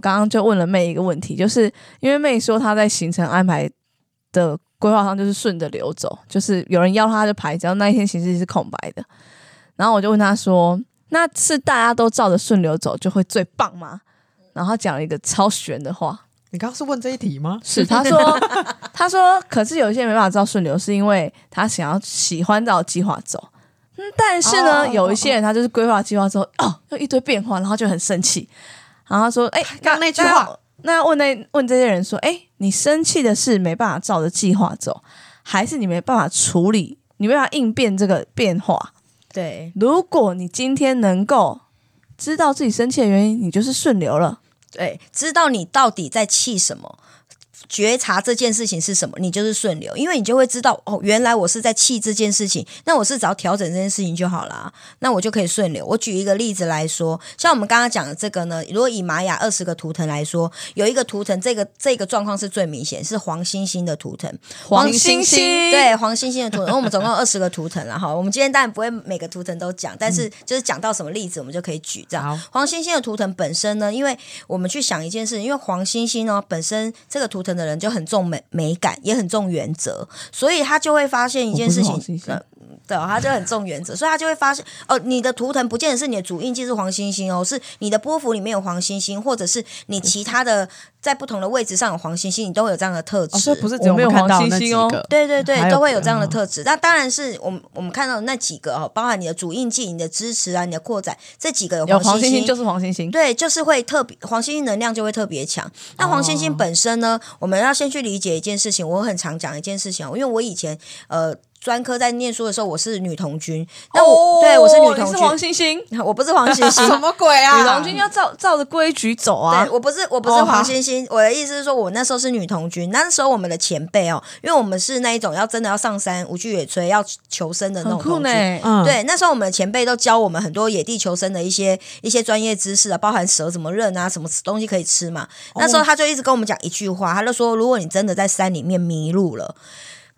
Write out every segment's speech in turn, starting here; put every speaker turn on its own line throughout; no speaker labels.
刚刚就问了妹一个问题，就是因为妹说她在行程安排的规划上就是顺着流走，就是有人要她就排，只要那一天行程是空白的。然后我就问她说：“那是大家都照着顺流走就会最棒吗？”然后她讲了一个超玄的话，
你刚刚是问这一题吗？
是她说：“ 她说，可是有一些人没办法照顺流，是因为他想要喜欢照计划走。嗯，但是呢，
哦
有一些人他就是规划计划之后，哦，又一堆变化，然后就很生气。然后说：‘哎、
刚刚那句话，
那要问那问这些人说，哎，你生气的是没办法照着计划走，还是你没办法处理，你没办法应变这个变化？
对
如果你今天能够知道自己生气的原因，你就是顺流了。
对，知道你到底在气什么。觉察这件事情是什么，你就是顺流，因为你就会知道哦，原来我是在气这件事情，那我是只要调整这件事情就好了，那我就可以顺流。我举一个例子来说，像我们刚刚讲的这个呢，如果以玛雅二十个图腾来说，有一个图腾，这个这个状况是最明显，是黄星星的图腾，
黄星星
对黄星星的图腾，我们总共有二十个图腾了哈。我们今天当然不会每个图腾都讲，但是就是讲到什么例子，我们就可以举这样。
好，
黄星星的图腾本身呢，因为我们去想一件事，因为黄星星呢本身这个图腾的人就很重美美感，也很重原则，所以他就会发现一件事情对、哦，他就很重原则，所以他就会发现哦，你的图腾不见得是你的主印记是黄星星哦，是你的波幅里面有黄星星，或者是你其他的在不同的位置上有黄星星，你都会有这样的特质。
哦，所以不是只有
我没有
看到
黄星星哦
那几个，
对对对都会有这样的
嗯
特质。那当然是我们我们看到的那几个哦，包含你的主印记、你的支持啊、你的扩展，这几个黄星
黄星星就是黄星星，
对，就是会特别黄星星能量就会特别强。那黄星星本身呢，我们要先去理解一件事情，我很常讲一件事情哦，因为我以前呃专科在念书的时候，我是女童军，那我、对我是女童
军你是黄
军，
星星，
我不是黄星星。
什么鬼啊？
女童军要照照着规矩走啊。
对，。我不是我不是
哦
黄
好
星星，我的意思是说，我那时候是女童军，那时候我们的前辈哦，因为我们是那一种要真的要上山无惧野炊要求生的那种童军，，
嗯，
对，那时候我们的前辈都教我们很多野地求生的一些一些专业知识啊，包含蛇怎么认啊，什么东西可以吃嘛。那时候他就一直跟我们讲一句话，他就说，如果你真的在山里面迷路了，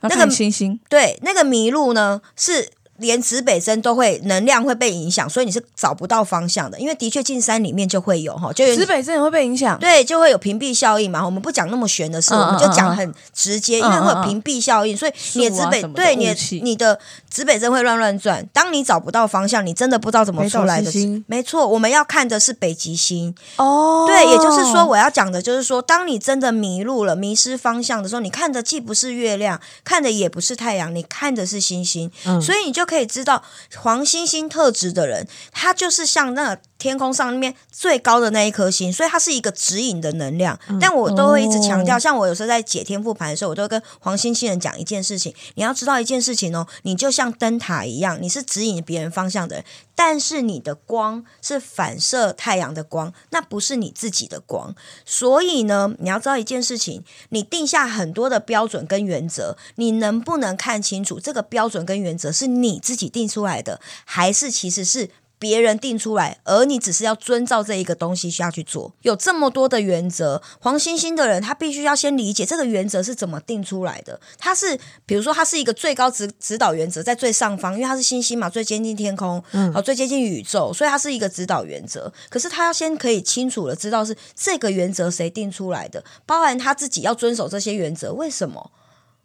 那
那个
个星星
对，那个麋鹿呢是。连指北针都会能量会被影响，所以你是找不到方向的。因为的确进山里面就会有哈，就有
指北针也会被影响。
对，就会有屏蔽效应嘛。我们不讲那么玄的事，
嗯
我们就讲很直接，因为会有屏蔽效应，所以你的指北、对你的你的指北针会乱乱转。当你找不到方向，你真的不知道怎么出来的没错，我们要看的是北极星。
哦
对，也就是说，我要讲的就是说，当你真的迷路了、迷失方向的时候，你看的既不是月亮，看的也不是太阳，你看的是星星，
嗯
所以你就可以知道黄星星特质的人，他就是像那个天空上面最高的那一颗星，所以它是一个指引的能量。但我都会一直强调，
哦
像我有时候在解天赋盘的时候，我都会跟黄星星人讲一件事情：你要知道一件事情哦，你就像灯塔一样，你是指引别人方向的人，但是你的光是反射太阳的光，那不是你自己的光。所以呢，你要知道一件事情，你定下很多的标准跟原则，你能不能看清楚这个标准跟原则是你自己定出来的，还是其实是？别人定出来，而你只是要遵照这一个东西下去做。有这么多的原则，黄星星的人他必须要先理解这个原则是怎么定出来的。他是比如说，他是一个最高指指导原则在最上方，因为他是星星嘛，最接近天空，
嗯
好、最接近宇宙，所以它是一个指导原则。可是他要先可以清楚的知道是这个原则谁定出来的，包含他自己要遵守这些原则，为什么？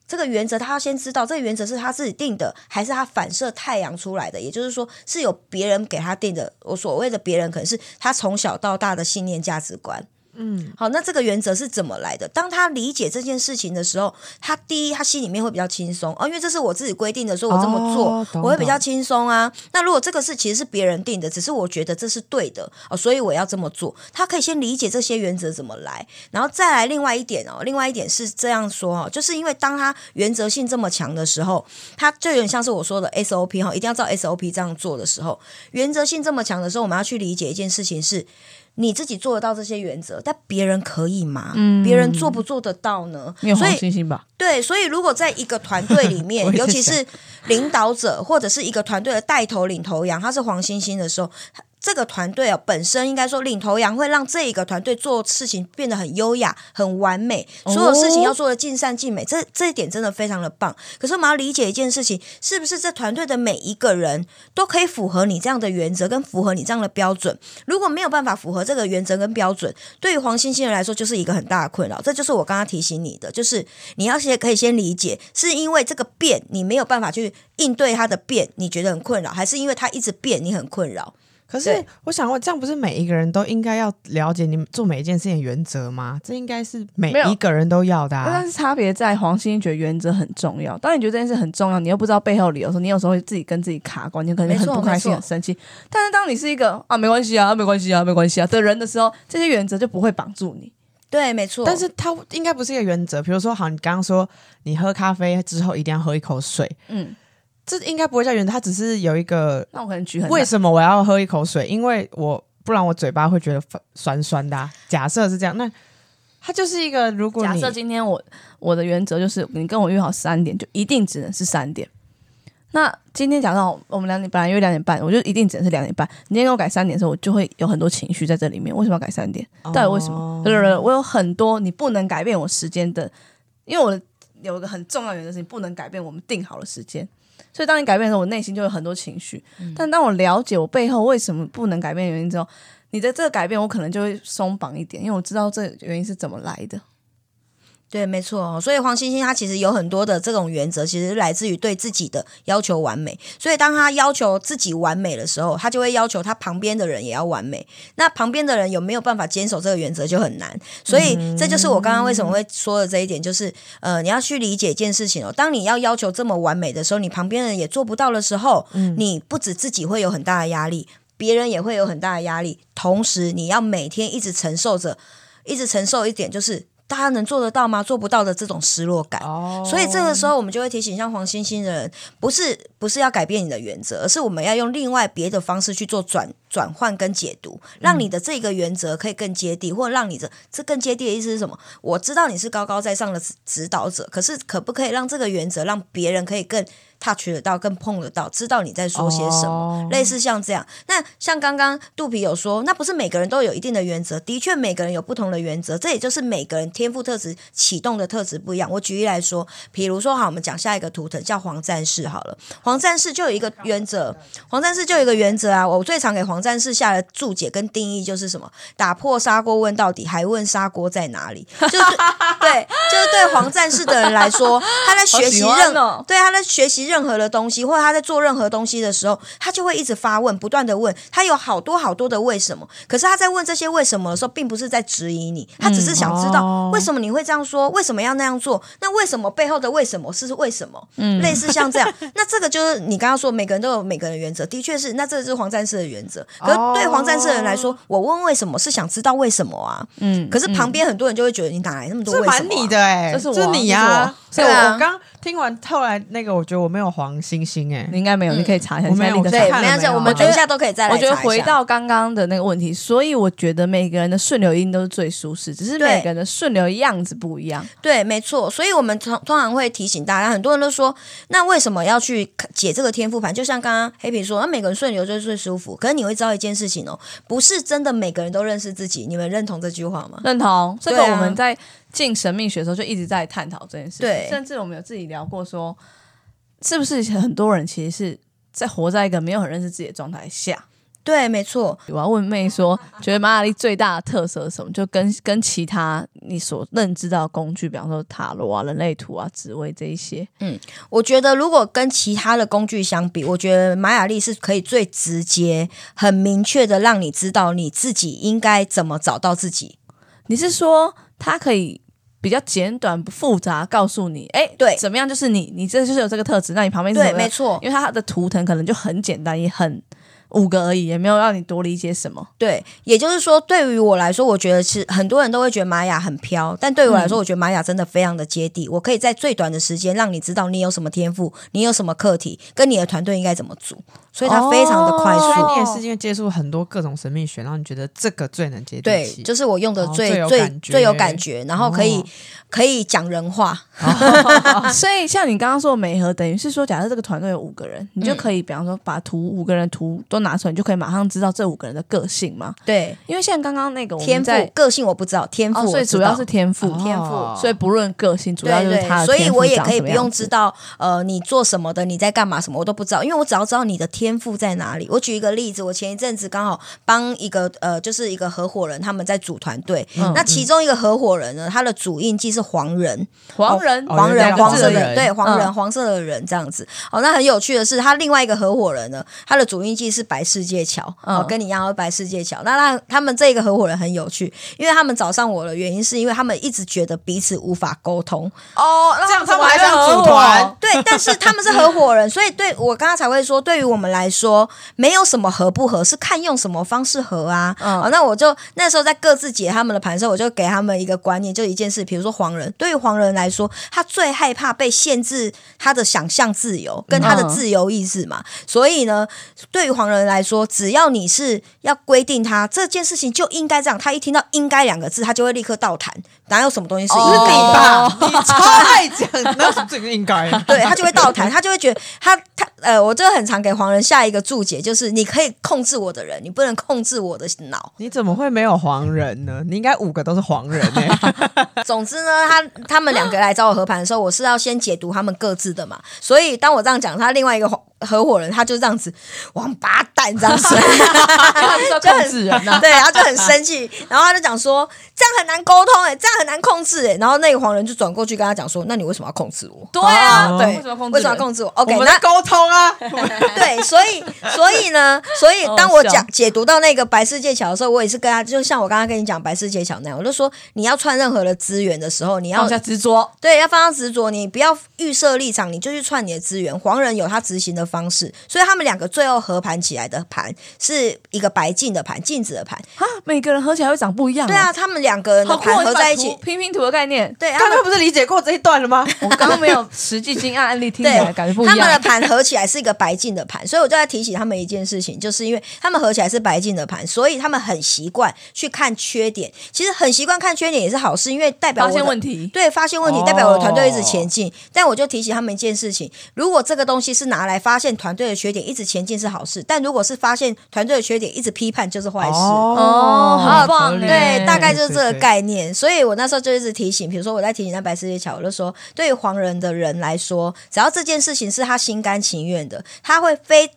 这个原则他要先知道，这个原则是他自己定的，还是他反射太阳出来的？也就是说，是有别人给他定的。我所谓的别人，可能是他从小到大的信念价值观。
嗯，
好，那这个原则是怎么来的？当他理解这件事情的时候，他第一，他心里面会比较轻松哦，因为这是我自己规定的，所以我这么做，
哦
我会比较轻松啊。那如果这个事其实是别人定的，只是我觉得这是对的哦，所以我要这么做。他可以先理解这些原则怎么来，然后再来另外一点哦，另外一点是这样说哦，就是因为当他原则性这么强的时候，他就有点像是我说的 SOP 哈，一定要照 SOP 这样做的时候，原则性这么强的时候，我们要去理解一件事情是。你自己做得到这些原则，但别人可以吗？
嗯
别人做不做得到呢？
你有黄
所以？对，所以如果在一个团队里面 尤其是领导者或者是一个团队的带头领头羊，他是黄星星的时候，这个团队哦，本身应该说领头羊会让这一个团队做事情变得很优雅、很完美，所有事情要做的尽善尽美，这这一点真的非常的棒。可是我们要理解一件事情，是不是这团队的每一个人都可以符合你这样的原则，跟符合你这样的标准？如果没有办法符合这个原则跟标准，对于黄星星人来说就是一个很大的困扰。这就是我刚刚提醒你的，就是你要先可以先理解，是因为这个变你没有办法去应对它的变，你觉得很困扰，还是因为它一直变你很困扰？
可是我想问，这样不是每一个人都应该要了解你做每一件事情的原则吗？这应该是每一个人都要的、啊。
但是差别在黄星星觉得原则很重要。当你觉得这件事很重要，你又不知道背后理由的时候，你有时候会自己跟自己卡关，你可能很不开心、很生气。但是当你是一个啊没关系啊没关系啊没关系啊的人的时候，这些原则就不会绑住你。
对，没错。
但是它应该不是一个原则，比如说，好，你刚刚说你喝咖啡之后一定要喝一口水，
嗯，
这应该不会叫原则，它只是有一个
那我可能举很
为什么我要喝一口水，因为我不然我嘴巴会觉得酸酸酸的啊、假设是这样，那它就是一个，如果
假设今天我我的原则就是你跟我约好三点，就一定只能是三点。那今天假设好我们两点本来约两点半，我就一定只能是两点半。你今天给我改三点的时候，我就会有很多情绪在这里面。为什么要改三点？到底为什么？
哦
对对对，我有很多你不能改变我时间的，因为我的有一个很重要的原则是你不能改变我们定好的时间。所以当你改变的时候，我内心就有很多情绪。但当我了解我背后为什么不能改变的原因之后，你的这个改变，我可能就会松绑一点，因为我知道这原因是怎么来的。
对，没错。所以黄星星他其实有很多的这种原则，其实来自于对自己的要求完美。所以当他要求自己完美的时候，他就会要求他旁边的人也要完美。那旁边的人有没有办法坚守这个原则就很难。所以这就是我刚刚为什么会说的这一点，就是呃，你要去理解一件事情哦。当你要要求这么完美的时候，你旁边人也做不到的时候，你不止自己会有很大的压力，别人也会有很大的压力。同时，你要每天一直承受着，一直承受一点就是。大家能做得到吗？做不到的这种失落感。
哦
所以这个时候，我们就会提醒像黄星星的人，不是不是要改变你的原则，而是我们要用另外别的方式去做转转换跟解读，让你的这个原则可以更接地，或者让你的这更接地的意思是什么？我知道你是高高在上的指指导者，可是可不可以让这个原则让别人可以更 touch 得到、更碰得到，知道你在说些什么？
哦
类似像这样。那像刚刚肚皮有说，那不是每个人都有一定的原则，的确每个人有不同的原则，这也就是每个人天赋特质启动的特质不一样。我举例来说，比如说好，我们讲下一个图腾叫黄战士好了，黄战士就有一个原则，黄战士就有一个原则啊。我最常给黄战士下的注解跟定义就是什么？打破砂锅问到底，还问砂锅在哪里？就是对，就是对黄战士的人来说，他在学习任
哦
对他在学习任何的东西，或者他在做任何东西的时候，他就会一直发问，不断的问。他有好多好多的为什么，可是他在问这些为什么的时候，并不是在质疑你，他只是想知道
哦
为什么你会这样说，为什么要那样做，那为什么背后的为什么是为什么？类似像这样，那这个就是你刚刚说每个人都有每个人的原则，的确是，那这是黄战士的原则。可是对黄战士的人来说，我问为什么是想知道为什么啊？
嗯，
可是旁边很多人就会觉得你哪来那么多
这
为什么、
蛮你的哎、
这是我
这你呀、所以我
啊
我刚听完后来那个，我觉得我没有黄星星哎、
你应该没有，你可以查一下。
我没有
对，没关系，我们等一下都可以再来
我觉得回到刚刚的那个问题，所以我觉得每个人的顺流音都是最舒适，只是每个人的顺流样子不一样。
对，没错，所以我们通通常会提醒大家，很多人都说，那为什么要去解这个天赋盘？就像刚刚黑皮说，那每个人顺流就是最舒服。可是你会知道一件事情哦，不是真的每个人都认识自己。你们认同这句话吗？
认同这个，我们在进神秘学的时候就一直在探讨这件事情。
对
甚至我们有自己聊过说，是不是很多人其实是在活在一个没有很认识自己的状态下。
对，没错，
我要问妹说，觉得玛雅历最大的特色是什么？就跟跟其他你所认知到的工具，比方说塔罗啊、人类图啊、紫薇这一些，嗯
我觉得如果跟其他的工具相比，我觉得玛雅历是可以最直接、很明确的让你知道你自己应该怎么找到自己。
你是说它可以比较简短不复杂，告诉你，哎，
对。
怎么样就是你，你这就是有这个特质，那你旁边是
对，没错，
因为它的图腾可能就很简单，也很五个而已，也没有让你多理解什么。
对，也就是说，对于我来说，我觉得是很多人都会觉得玛雅很飘，但对于我来说，我觉得玛雅真的非常的接地。我可以在最短的时间让你知道你有什么天赋，你有什么课题，跟你的团队应该怎么组，所以它非常的快
哦
速。
所以你也是因为接触很多各种神秘学，然后你觉得这个最能接地
对，
气，
就是我用的
哦
最、
最有
最最有感觉，然后可以、
哦
可以讲人话。
所以像你刚刚说的美和，等于是说，假设这个团队有五个人，你就可以，比方说把图五个人图都都拿出来，你就可以马上知道这五个人的个性嘛？
对，
因为像刚刚那个我
天赋个性我不知道，天赋
哦，所以主要是天赋，
哦。
天赋
所以不论个性，主要是他的
对，所以我也可以不用知道，呃，你做什么的，你在干嘛什么，我都不知道，因为我只要知道你的天赋在哪里。我举一个例子，我前一阵子刚好帮一个呃，就是一个合伙人，他们在组团队，
嗯
那其中一个合伙人呢，他的主印记是黄人，
黄人？
哦
黄人黄色的
人。
对黄人
嗯。
黄色的人这样子。哦，那很有趣的是，他另外一个合伙人呢，他的主印记是白世界桥，哦，
嗯
跟你一样，白世界桥。那让他们这个合伙人很有趣，因为他们找上我的原因是因为他们一直觉得彼此无法沟通。
哦，
这样他们还想组团，
对，但是他们是合伙人，所以对我刚刚才会说，对于我们来说，没有什么合不合，是看用什么方式合啊。
嗯
哦，那我就那时候在各自解他们的盘的时候，我就给他们一个观念，就一件事，比如说黄人，对于黄人来说，他最害怕被限制他的想象自由跟他的
嗯
自由意志嘛。所以呢，对于黄人来说，只要你是要规定他这件事情就应该这样，他一听到“应该”两个字，他就会立刻倒弹。哪有什么东西是应
哦
该的？
吧？你超爱讲，那是这个应该。
对他就会倒弹，他就会觉得他他呃，我这个很常给黄人下一个注解，就是你可以控制我的人，你不能控制我的脑。
你怎么会没有黄人呢？你应该五个都是黄人哎、
总之呢，他他们两个来找我和盘的时候，我是要先解读他们各自的嘛。所以当我这样讲，他另外一个合伙人他就这样子王八蛋这样子，
他就是要控制人呐。
对，然后就很生气，然后他就讲说这样很难沟通哎、这样很难控制哎、然后那个黄人就转过去跟他讲说，那你为什么要控制我？
对啊，
哦
对，
为什么要控制人？
为什么要控制我？OK，
我们
那
在沟通啊。
对，所以所以呢，所以当我讲解读到那个白世界桥的时候，我也是跟他，就像我刚刚跟你讲白世界桥那样，我就说你要串任何的资源的时候，你要
放下执着？
对要放下执着，你不要预设立场，你就去串你的资源。黄人有他执行的方式，所以他们两个最后合盘起来的盘是一个白镜的盘，镜子的盘。
啊，每个人合起来会长不一样。
对啊，，他们两个合在一起，
拼拼图的概念。
对，他们
刚刚不是理解过这一段了吗？
我刚刚没有实际经验案例听起来
对，
感觉不一
他们的。盘合起来是一个白净的盘，所以我就在提醒他们一件事情，就是因为他们合起来是白净的盘，所以他们很习惯去看缺点。其实很习惯看缺点也是好事，因为代表
发现问题，
对，发现问题
哦
代表我的团队一直前进。但我就提醒他们一件事情：如果这个东西是拿来发现团队的缺点，一直前进是好事；但如果是发现团队的缺点，一直批判就是坏事。
哦很棒
对，大概就是这个概念。所以我那时候就一直提醒，比如说我在提醒那白世界桥，我就说，对于黄人的人来说，只要这件事情是他心甘情愿的，他会非。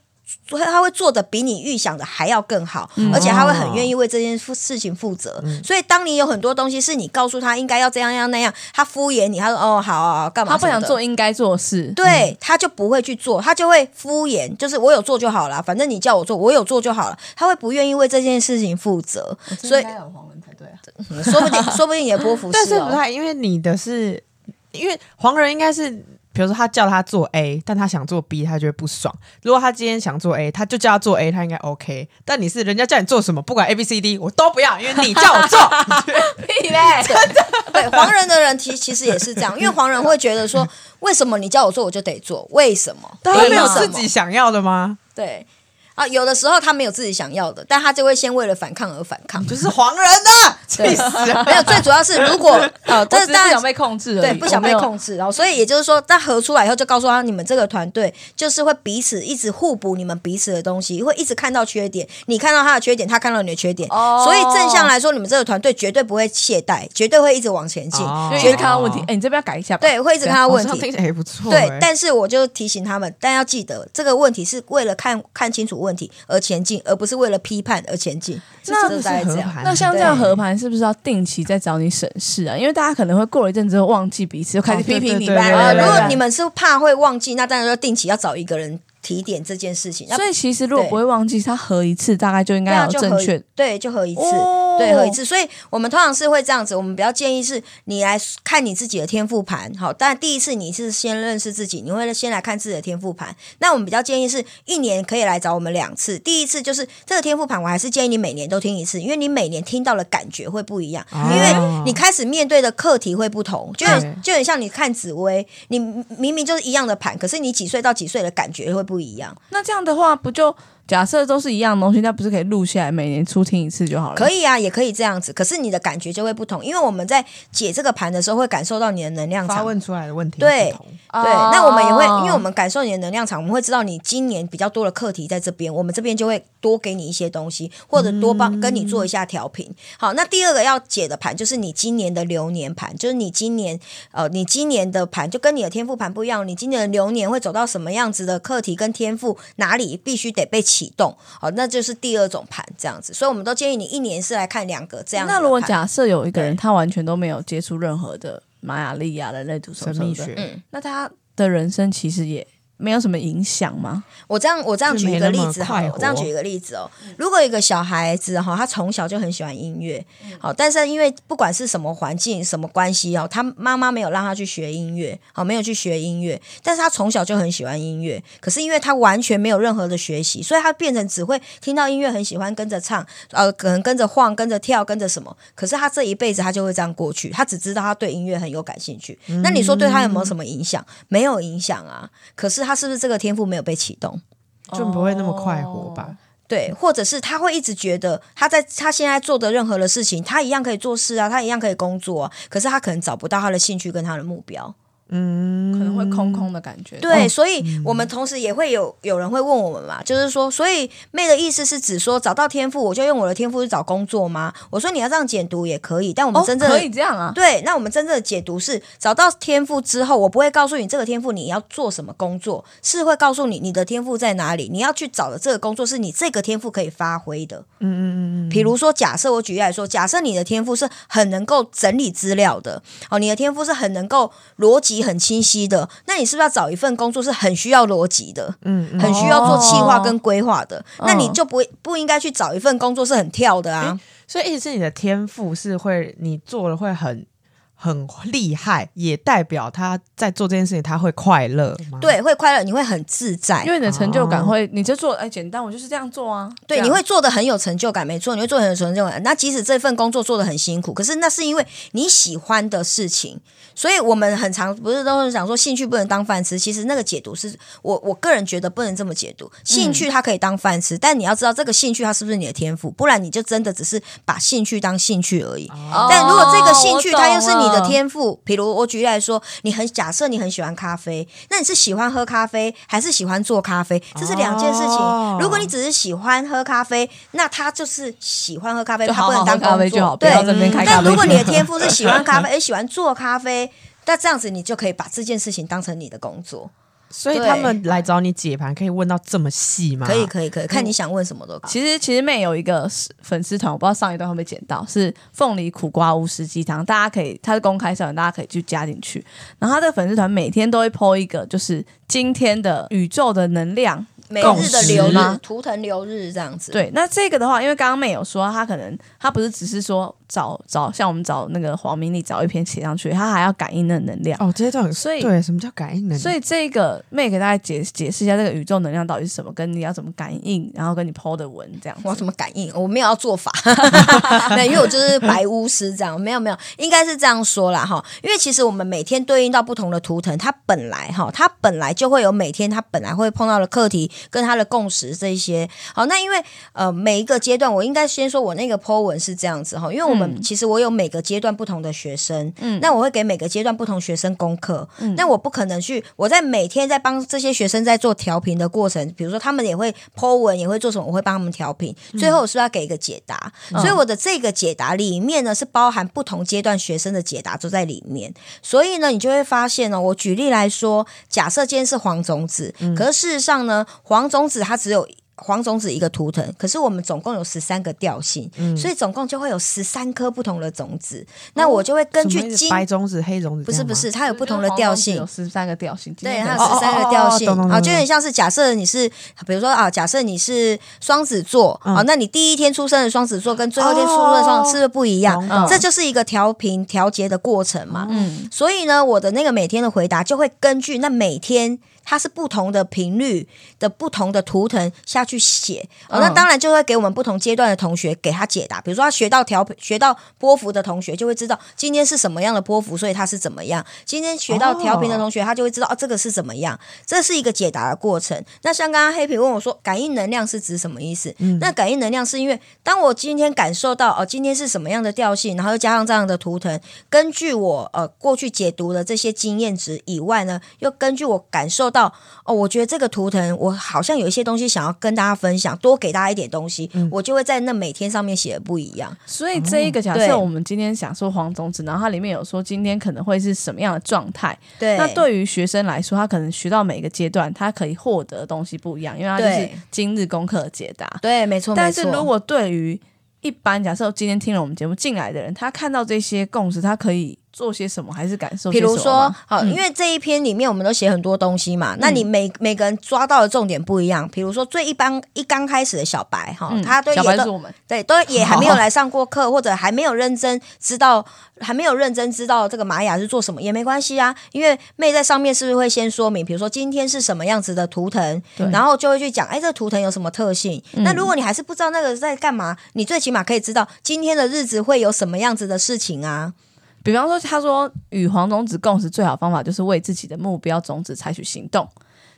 他会做的比你预想的还要更好，
嗯
而且他会很愿意为这件事情负责。所以，当你有很多东西是你告诉他应该要这样样那样，他敷衍你，他说哦好啊，好干嘛？
他不想做应该做的事。
对，他就不会去做，他就会敷衍，就是我有做就好了，反正你叫我做，我有做就好了。他会不愿意为这件事情负责，所以
有黄人才对啊。
嗯说不定说不定也波服。
但是不太，因为你的是，因为黄人应该是，比如说他叫他做 A，但他想做 B，他就会不爽。如果他今天想做 A，他就叫他做 A，他应该 OK。但你是人家叫你做什么，不管 A B C D，我都不要，因为你叫我做。
屁嘞！
对黄人的人其其实也是这样，因为黄人会觉得说，为什么你叫我做我就得做？为什么？
他没有自己想要的吗？
对啊，有的时候他没有自己想要的，但他就会先为了反抗而反抗。
就是黄人的，
对
气死了。
没有，最主要是如果 呃，
我
这当然
只是不想被控制
对，不想被控制，然后所以也就是说，他合出来以后就告诉他，你们这个团队就是会彼此一直互补你们彼此的东西，会一直看到缺点，你看到他的缺点，他看到你的缺点，
哦
所以正向来说，你们这个团队绝对不会懈怠，绝对会一直往前进，
哦
因为一直看到问题，哎，你这边要改一下吧。
对，会一直看到问题。
好像听起来也不错、
对
欸，
但是我就提醒他们，但要记得这个问题是为了看看清楚问题而前进，而不是为了批判而前进。
那
这大概这样。
那像这样合盘是不是要定期再找你审视啊？因为大家可能会过了一阵之后忘记彼此，就开始批评你吧。
如果你们是怕会忘记，那当然要定期要找一个人提点这件事情。
所以其实如果不会忘记，他合一次大概就应该
对啊，就合一
有正确。
对，就合一次，
哦
对，合一次。所以我们通常是会这样子，我们比较建议是你来看你自己的天赋盘，好，但第一次你是先认识自己，你会先来看自己的天赋盘。那我们比较建议是一年可以来找我们两次，第一次就是这个天赋盘，我还是建议你每年都听一次，因为你每年听到的感觉会不一样，
哦
因为你开始面对的课题会不同，就很就很像你看紫薇，你明明就是一样的盘，可是你几岁到几岁的感觉会不一样。
那这样的话，不就假设都是一样的东西，那不是可以录下来，每年出听一次就好了？
可以啊，也可以这样子，可是你的感觉就会不同，因为我们在解这个盘的时候，会感受到你的能量场。
发问出来的问题
对对，
哦
那我们也会，因为我们感受你的能量场，我们会知道你今年比较多的课题在这边，我们这边就会多给你一些东西，或者多帮跟你做一下调频。好，那第二个要解的盘就是你今年的流年盘，就是你今年呃，你今年的盘就跟你的天赋盘不一样，你今年的流年会走到什么样子的课题跟天赋，哪里必须得被启动，好，那就是第二种盘这样子。所以我们都建议你一年是来看两个这样子。
那如果假设有一个人他完全都没有接触任何的玛雅历啊、人类图什么什么的，
神秘学，
嗯
那他的人生其实也没有什么影响吗？
我这样我这样举一个例子好我这样举一个例子哦。如果一个小孩子哈，他从小就很喜欢音乐，好，但是因为不管是什么环境、什么关系哦，他妈妈没有让他去学音乐，好，没有去学音乐，但是他从小就很喜欢音乐，可是因为他完全没有任何的学习，所以他变成只会听到音乐很喜欢跟着唱，呃，可能跟着晃、跟着跳、跟着什么，可是他这一辈子他就会这样过去，他只知道他对音乐很有感兴趣。那你说对他有没有什么影响？没有影响啊。可是他是不是这个天赋没有被启动？
就不会那么快活吧？
对，或者是他会一直觉得他在他现在做的任何的事情，他一样可以做事啊，他一样可以工作、啊，可是他可能找不到他的兴趣跟他的目标。
嗯，
可能会空空的感觉。
对，所以我们同时也会有有人会问我们嘛，就是说，所以妹的意思是指说找到天赋，我就用我的天赋去找工作吗？我说你要这样解读也可以，但我们
哦，
真正的、
可以这样啊。
对，那我们真正的解读是，找到天赋之后，我不会告诉你这个天赋你要做什么工作，是会告诉你你的天赋在哪里，你要去找的这个工作是你这个天赋可以发挥的。
嗯嗯嗯嗯，
比如说，假设我举例来说，假设你的天赋是很能够整理资料的，哦，你的天赋是很能够逻辑很清晰的，那你是不是要找一份工作是很需要逻辑的，
嗯嗯
很需要做计划跟规划的？
哦
那你就不会不应该去找一份工作是很跳的啊。
所以意思是你的天赋是会你做了会很很厉害，也代表他在做这件事情他会快乐吗？，
对，会快乐，你会很自在
因。为你的成就感
哦
会，你就做哎简单，我就是这样做啊。
对，你会做的很有成就感，没错，你会做很有成就感。那即使这份工作做的很辛苦，可是那是因为你喜欢的事情。所以我们很常不是都是讲说兴趣不能当饭吃，其实那个解读是我我个人觉得不能这么解读。兴趣它可以当饭吃，但你要知道这个兴趣它是不是你的天赋，不然你就真的只是把兴趣当兴趣而已。
哦
但如果这个兴趣它又是你的天赋，比如我举例来说，你很假设你很喜欢咖啡，那你是喜欢喝咖啡还是喜欢做咖啡？这是两件事情。
哦
如果你只是喜欢喝咖啡，那他就是喜欢喝咖啡，他不能当工作
咖啡就好，
对但如果你的。天赋是喜欢咖啡，也喜欢做咖啡，那这样子你就可以把这件事情当成你的工作。
所以他们来找你解盘，可以问到这么细吗？
可以，可以，可以，看你想问什么都可以。
其实其实妹有一个粉丝团，我不知道上一段会不会剪到，是凤梨苦瓜无食鸡汤，大家可以它是公开社团，大家可以去加进去。然后他这个粉丝团每天都会 po 一个，就是今天的宇宙的能量。
每日的流日图腾流日这样子。
对，那这个的话，因为刚刚妹有说，他可能他不是只是说找找像我们找那个黄明丽找一篇写上去，他还要感应那能量。
哦，这些都很
所以
对。什么叫感应能量？
所以这个妹给大家解解释一下，这个宇宙能量到底是什么，跟你要怎么感应，然后跟你 PO 的文这样。
我要怎么感应？我没有要做法，没有，因为我就是白巫师这样，没有没有，应该是这样说啦哈。因为其实我们每天对应到不同的图腾，它本来哈，它本来就会有每天它本来会碰到的课题跟它的共识这一些。好，那因为呃每一个阶段，我应该先说我那个 po 文是这样子哈，因为我们、其实我有每个阶段不同的学生，嗯，那我会给每个阶段不同学生功课，嗯，那我不可能去我在每天在帮这些学生在做调频的过程，比如说他们也会 po 文，也会做什么，我会帮他们调频，最后我是不是要给一个解答，所以我的这个解答里面呢是包含不同阶段学生的解答都在里面，所以呢你就会发现呢，我举例来说，假设今天是黄种子，可是事实上呢，黄种子它只有。黄种子一个图腾，可是我们总共有十三个调性，所以总共就会有十三颗不同的种子。那我就会根据金
白种子、黑种子，
不是不是，，它有不同的调性。
有，十三个调性，今
对，它有十三个调性。啊，就有点像是假设你是，比如说啊，假设你是双子座
嗯。
啊，那你第一天出生的双子座跟最后一天出生的双子是不是不一样？这就是一个调频调节的过程嘛。
嗯，
所以呢，我的那个每天的回答就会根据那每天它是不同的频率的不同的图腾下去写。哦，那
嗯
当然就会给我们不同阶段的同学给他解答。比如说他学到调学到波幅的同学就会知道今天是什么样的波幅，所以他是怎么样。今天学到调频的同学，他就会知道哦，这个是怎么样。这是一个解答的过程。那像刚刚黑皮问我说，感应能量是指什么意思？那感应能量是因为当我今天感受到哦，今天是什么样的调性，然后又加上这样的图腾，根据我呃过去解读的这些经验值以外呢，又根据我感受到到哦，我觉得这个图腾我好像有一些东西想要跟大家分享，多给大家一点东西，我就会在那每天上面写的不一样。
所以这一个假设我们今天想说黄种子，然后它里面有说今天可能会是什么样的状态。
对，
那对于学生来说，他可能学到每一个阶段，他可以获得的东西不一样，因为他就是今日功课的解答。
对，没错
但是如果对于一般假设今天听了我们节目进来的人，他看到这些共识，他可以做些什么，还是感受
比如？说，好，因为这一篇里面我们都写很多东西嘛，那你每每个人抓到的重点不一样。比如说最一般一刚开始的小白哈，
嗯
他都
小白是我们
对，都也还没有来上过课，或者还没有认真知道，还没有认真知道这个玛雅是做什么也没关系啊，因为妹在上面是不是会先说明，比如说今天是什么样子的图腾，然后就会去讲，哎，这个图腾有什么特性？
嗯
那如果你还是不知道那个在干嘛，你最起码可以知道今天的日子会有什么样子的事情啊。
比方说，他说与黄种子共识最好方法就是为自己的目标种子采取行动。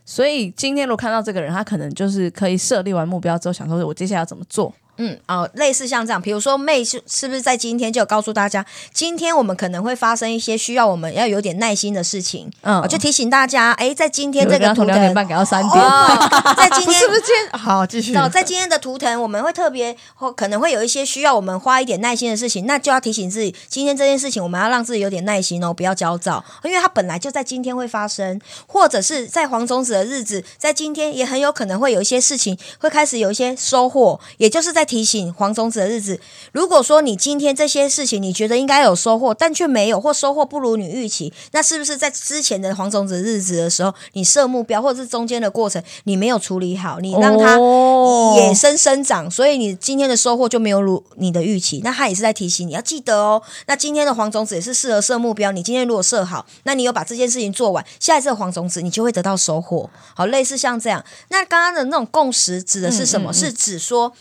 所以今天如果看到这个人，他可能就是可以设立完目标之后，想说我接下来要怎么做。
嗯，哦，类似像这样，比如说妹是是不是在今天就有告诉大家，今天我们可能会发生一些需要我们要有点耐心的事情，
嗯。
哦，就提醒大家，哎，在今天这个
从两点
腾，
半改到三点，
哦，在今天
是不是今天好继续。
哦，在今天的 图腾，我们会特别或可能会有一些需要我们花一点耐心的事情，那就要提醒自己，今天这件事情我们要让自己有点耐心哦，不要焦躁，因为它本来就在今天会发生，或者是在黄种子的日子，在今天也很有可能会有一些事情会开始有一些收获，也就是在提醒黄种子的日子。如果说你今天这些事情你觉得应该有收获，但却没有，或收获不如你预期，那是不是在之前的黄种子日子的时候，你设目标，或者是中间的过程你没有处理好，你让它
哦
野生生长，所以你今天的收获就没有如你的预期。那他也是在提醒你要记得哦。那今天的黄种子也是适合设目标，你今天如果设好，那你有把这件事情做完，下一次的黄种子你就会得到收获。好，类似像这样。那刚刚的那种共识指的是什么？
嗯嗯嗯
是指说。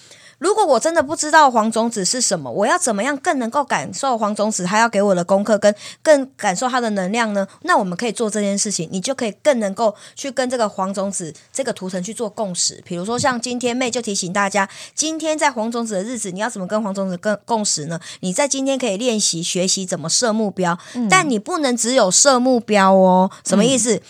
如果我真的不知道黄种子是什么，我要怎么样更能够感受黄种子他要给我的功课，跟更感受他的能量呢？那我们可以做这件事情，你就可以更能够去跟这个黄种子这个图腾去做共识。比如说像今天妹就提醒大家，今天在黄种子的日子，你要怎么跟黄种子共共识呢？你在今天可以练习学习怎么设目标，但你不能只有设目标哦。什么意思？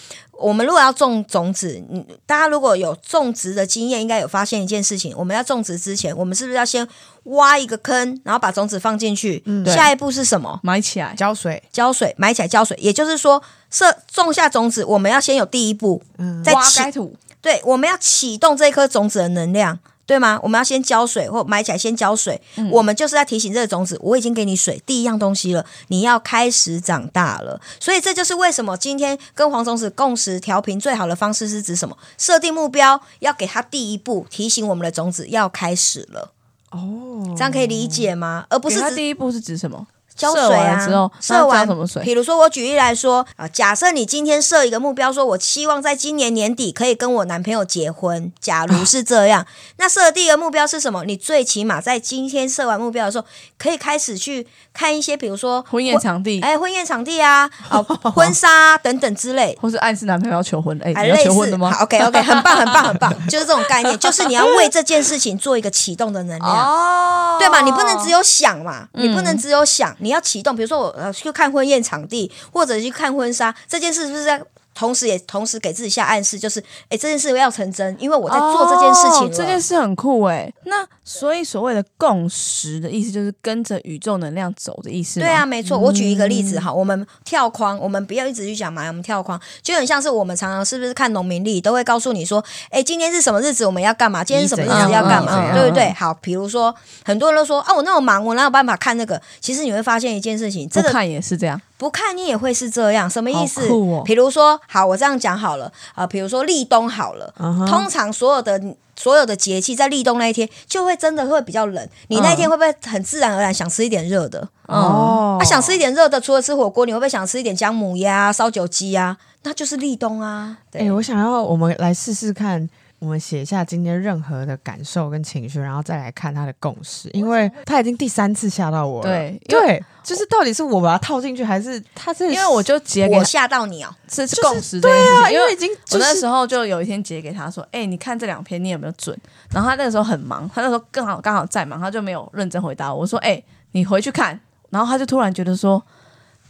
我们如果要种种子，嗯，大家如果有种植的经验，应该有发现一件事情：我们要种植之前，我们是不是要先挖一个坑，然后把种子放进去？
嗯
下一步是什么？
埋起来，
浇水，
浇水，埋起来浇水。也就是说，设种下种子，我们要先有第一步，在
挖开土，
对，我们要启动这一颗种子的能量。对吗？我们要先浇水，或埋起来先浇水。我们就是在提醒这个种子，我已经给你水，第一样东西了，你要开始长大了。所以这就是为什么今天跟黄种子共识调频最好的方式是指什么？设定目标，要给他第一步，提醒我们的种子要开始了。
哦，
这样可以理解吗？而不是只
第一步是指什么？
浇水啊，
完之后，
射完
那浇什么水？
比如说，我举例来说啊，假设你今天设一个目标，说我希望在今年年底可以跟我男朋友结婚。假如是这样，那设的第一个目标是什么？你最起码在今天设完目标的时候，可以开始去看一些，比如说
婚宴场地，
哎，婚宴场地啊，哦，婚纱、啊、等等之类。
或是暗示男朋友要求婚，哎，要求婚的吗？
好，OK OK，很棒很棒很棒，就是这种概念，就是你要为这件事情做一个启动的能量。
哦
对吧？你不能只有想嘛，
嗯
你不能只有想，你要启动。比如说我呃去看婚宴场地，或者去看婚纱，这件事是不是在同时也同时给自己下暗示，就是哎这件事要成真，因为我在做这件事情。
哦这件事很酷哎。那所以所谓的共识的意思，就是跟着宇宙能量走的意思。
对啊，没错。我举一个例
嗯
子哈，我们跳框，我们不要一直去讲嘛，我们跳框就很像是我们常常是不是看农民历都会告诉你说，哎，今天是什么日子，我们要干嘛？今天是什么日子要干嘛？对不对？好，比如说很多人都说啊，我那么忙，我哪有办法看那个？其实你会发现一件事情，这个
看也是这样。
不看你也会是这样，什么意思？比如说，好，我这样讲好了啊、呃比如说立冬好了通常所有的所有的节气在立冬那一天，就会真的会比较冷。你那一天会不会很自然而然想吃一点热的？
哦，
啊，想吃一点热的，除了吃火锅，你会不会想吃一点姜母鸭、烧酒鸡啊？那就是立冬啊。
哎、
对，
我想要我们来试试看，我们写下今天任何的感受跟情绪，然后再来看他的共识，因为他已经第三次吓到我了。
对
对，就是到底是我把他套进去，还是他是
因为我就截给
我吓到你哦。
是
就是
共识
对啊，
因为
已经、就是、
我那时候就有一天截给他说：“哎、你看这两篇你有没有准？”然后他那个时候很忙，他那时候刚好刚好在忙，他就没有认真回答我。我说：“哎、你回去看。”然后他就突然觉得说：“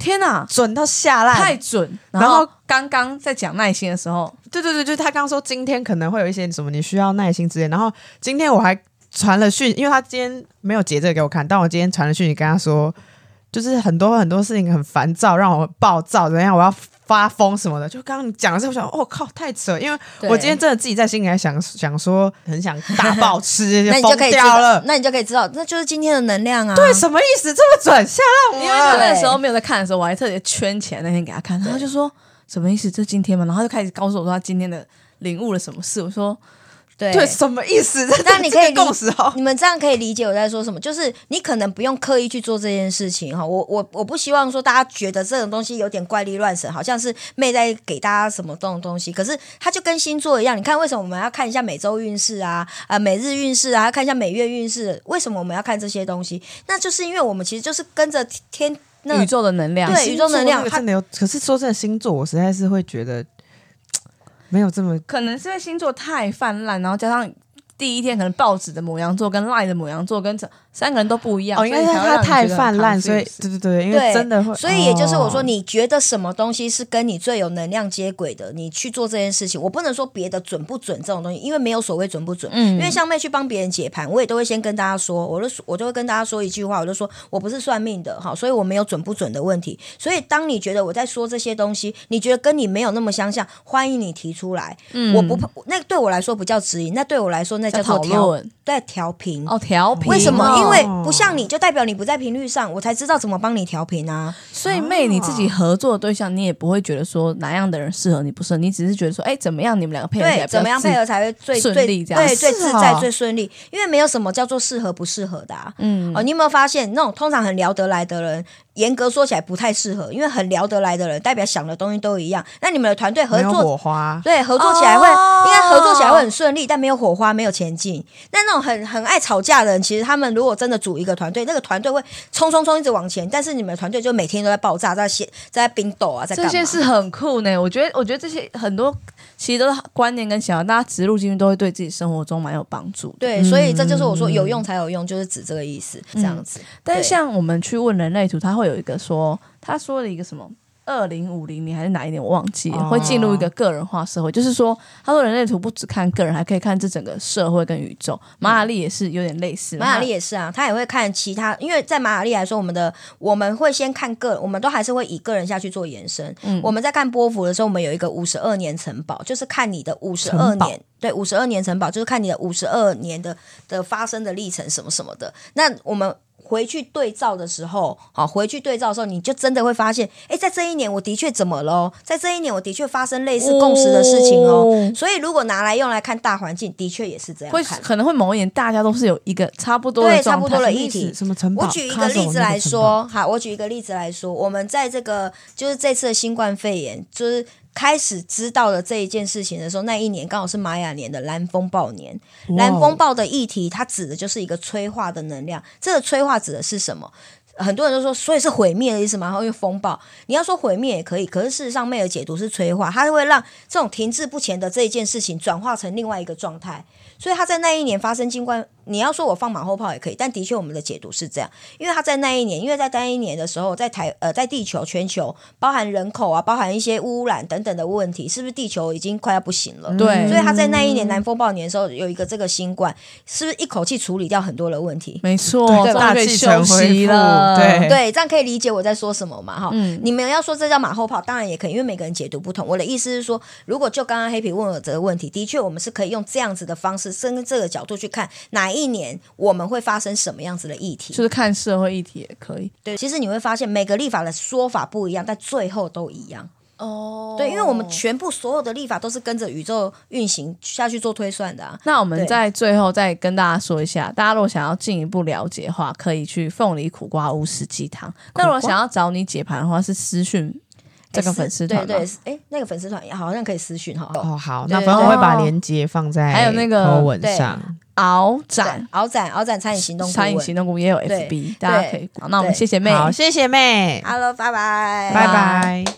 天哪，
准到下烂，
太准！”然
然后
后刚刚在讲耐心的时候，
对对对，就是他刚刚说今天可能会有一些什么你需要耐心之类，然后今天我还传了讯，因为他今天没有截这个给我看，但我今天传了讯息跟他说，就是很多很多事情很烦躁，让我暴躁，怎么样，我要发疯什么的。就刚刚你讲的时候，我想，我、靠，太扯，因为我今天真的自己在心里还想想说，很想大爆吃，
那你就可以知道
掉了，。
那你就可以知道，那就是今天的能量啊。
对，什么意思？这么准，吓到我
因为他。那时候没有在看的时候，我还特别圈起来那天给他看，然后就说什么意思？这今天吗？然后他就开始告诉我说他今天的领悟了什么事。我说
对
对，什么意思？这
那 你可以
这个共识哦。
你们这样可以理解我在说什么，就是你可能不用刻意去做这件事情哈。我我我不希望说大家觉得这种东西有点怪力乱神，好像是妹在给大家什么这种东西。可是它就跟星座一样，你看为什么我们要看一下每周运势啊啊、每日运势啊，看一下每月运势？为什么我们要看这些东西？那就是因为我们其实就是跟着天那
宇宙的能量，
对宇宙能量
可是说真的，星座我实在是会觉得没有这么
可能是因为星座太泛滥，然后加上第一天可能报纸的母羊座跟赖的母羊座跟这三个人都不一样，
哦，应该是
所以才会
它太泛滥，所以对对对，因为真的会，
所以也就是我说，
哦
你觉得什么东西是跟你最有能量接轨的，你去做这件事情。我不能说别的准不准这种东西，因为没有所谓准不准。
嗯
因为像妹去帮别人解盘，我也都会先跟大家说，我就我就会跟大家说一句话，我就说我不是算命的哈，所以我没有准不准的问题。所以当你觉得我在说这些东西，你觉得跟你没有那么相像，欢迎你提出来。
嗯
我不怕，那对我来说不叫指引，那对我来说那叫做调，
论
对调频。
哦调频，
为什么？
哦
因为不像你，就代表你不在频率上，我才知道怎么帮你调频啊。
所以妹你自己合作的对象，你也不会觉得说哪样的人适合你不适合，你只是觉得说，哎，怎么样你们两个配合
怎么样配合才会最
顺
最
利这样
对最自在、
哦
最顺利？因为没有什么叫做适合不适合的啊。
嗯
哦，你有没有发现，那种通常很聊得来的人，严格说起来不太适合，因为很聊得来的人，代表想的东西都一样。那你们的团队合作
火花，
对，合作起来会、
哦
应该合作起来会很顺利，但没有火花，没有前进。那那种很很爱吵架的人，其实他们如果真的组一个团队，那个团队会冲冲冲一直往前，但是你们的团队就每天都在爆炸，在写在冰斗啊，在干
这
嘛？
件事很酷呢，我觉得，我觉得这些很多其实都是观念跟想法，大家植入进去都会对自己生活中蛮有帮助。
对，所以这就是我说有用才有用，就是指这个意思，这样子。
但是像我们去问人类图，他会有一个说，他说了一个什么二零五零年还是哪一年我忘记了，
哦
会进入一个个人化社会，就是说，他说人类图不只看个人，还可以看这整个社会跟宇宙。马雅历也是有点类似，
马雅历也是啊，他也会看其他，因为在马雅历来说，我们的我们会先看个，我们都还是会以个人下去做延伸。
嗯
我们在看波幅的时候，我们有一个五十二年城堡，就是看你的五十二年，对，五十二年城堡就是看你的五十二年的的发生的历程什么什么的。那我们。回去对照的时候，好，回去对照的时候，你就真的会发现，哎，在这一年我的确怎么了哦？在这一年我的确发生类似共识的事情哦。
哦
所以如果拿来用来看大环境，的确也是这样
会。可能会某一年大家都是有一个差不多的
对差不多的议题
什么意思什么城堡？
我举一个例子来说，好，我举一个例子来说，我们在这个就是这次的新冠肺炎，就是开始知道了这一件事情的时候，那一年刚好是玛雅年的蓝风暴年。蓝风暴的议题，它指的就是一个催化的能量。这个催化指的是什么？很多人都说，所以是毁灭的意思嘛？然后因为风暴，你要说毁灭也可以，可是事实上，妹的解读是催化，它会让这种停滞不前的这一件事情转化成另外一个状态。所以他在那一年发生新冠，你要说我放马后炮也可以，但的确我们的解读是这样，因为他在那一年，因为在那一年的时候，在台呃在地球全球包含人口啊，包含一些污染等等的问题，是不是地球已经快要不行了？
对
所以他在那一年南风暴年的时候有一个这个新冠，是不是一口气处理掉很多的问题？
没错，
大气层
休
恢复
息了。
对
对，这样可以理解我在说什么嘛？哈，
嗯
你们要说这叫马后炮，当然也可以，因为每个人解读不同。我的意思是说，如果就刚刚黑皮问我这个问题，的确我们是可以用这样子的方式，跟这个角度去看哪一年我们会发生什么样子的议题。
就是看社会议题也可以
对，其实你会发现每个立法的说法不一样，但最后都一样。
哦
对，因为我们全部所有的立法都是跟着宇宙运行下去做推算的啊。
那我们在最后再跟大家说一下，大家如果想要进一步了解的话，可以去凤梨苦瓜乌石鸡汤。那如果想要找你解盘的话，是私讯这个
哎
粉丝团吗
对对，哎，那个粉丝团好像可以私讯哈。
哦，好，那反正我会把
哦
链接放在
还有那个
文
对
上。
敖
展
展
敖展敖展餐饮行动
餐饮行动股也有 FB，大家可以。好那我们
对
谢谢妹，
好，谢谢妹
，Hello，拜拜，
拜拜。